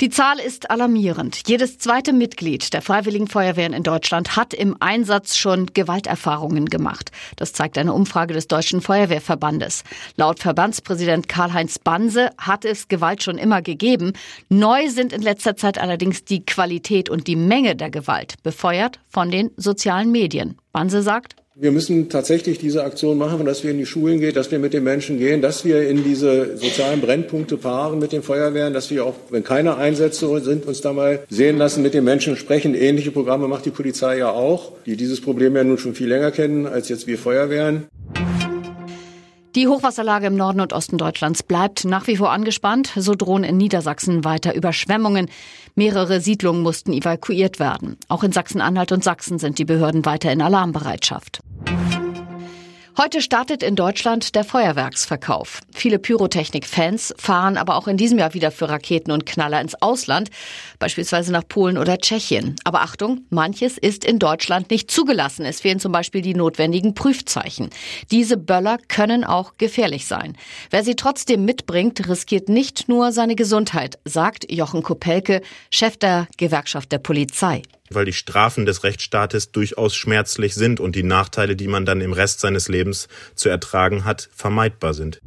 Die Zahl ist alarmierend. Jedes zweite Mitglied der Freiwilligen Feuerwehren in Deutschland hat im Einsatz schon Gewalterfahrungen gemacht. Das zeigt eine Umfrage des Deutschen Feuerwehrverbandes. Laut Verbandspräsident Karl-Heinz Banse hat es Gewalt schon immer gegeben. Neu sind in letzter Zeit allerdings die Qualität und die Menge der Gewalt, befeuert von den sozialen Medien. Banse sagt, wir müssen tatsächlich diese Aktion machen, dass wir in die Schulen gehen, dass wir mit den Menschen gehen, dass wir in diese sozialen Brennpunkte fahren mit den Feuerwehren, dass wir auch, wenn keine Einsätze sind, uns da mal sehen lassen, mit den Menschen sprechen. Ähnliche Programme macht die Polizei ja auch, die dieses Problem ja nun schon viel länger kennen als jetzt wir Feuerwehren. Die Hochwasserlage im Norden und Osten Deutschlands bleibt nach wie vor angespannt. So drohen in Niedersachsen weiter Überschwemmungen. Mehrere Siedlungen mussten evakuiert werden. Auch in Sachsen-Anhalt und Sachsen sind die Behörden weiter in Alarmbereitschaft. Heute startet in Deutschland der Feuerwerksverkauf. Viele Pyrotechnik-Fans fahren aber auch in diesem Jahr wieder für Raketen und Knaller ins Ausland, beispielsweise nach Polen oder Tschechien. Aber Achtung, manches ist in Deutschland nicht zugelassen. Es fehlen zum Beispiel die notwendigen Prüfzeichen. Diese Böller können auch gefährlich sein. Wer sie trotzdem mitbringt, riskiert nicht nur seine Gesundheit, sagt Jochen Kopelke, Chef der Gewerkschaft der Polizei weil die Strafen des Rechtsstaates durchaus schmerzlich sind und die Nachteile, die man dann im Rest seines Lebens zu ertragen hat, vermeidbar sind.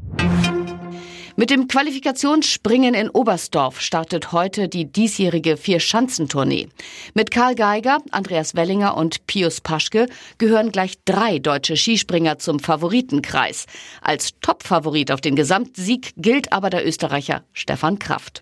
Mit dem Qualifikationsspringen in Oberstdorf startet heute die diesjährige Vier-Schanzentournee. Mit Karl Geiger, Andreas Wellinger und Pius Paschke gehören gleich drei deutsche Skispringer zum Favoritenkreis. Als Topfavorit auf den Gesamtsieg gilt aber der Österreicher Stefan Kraft.